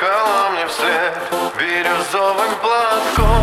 махала мне вслед. Бирюзовым платком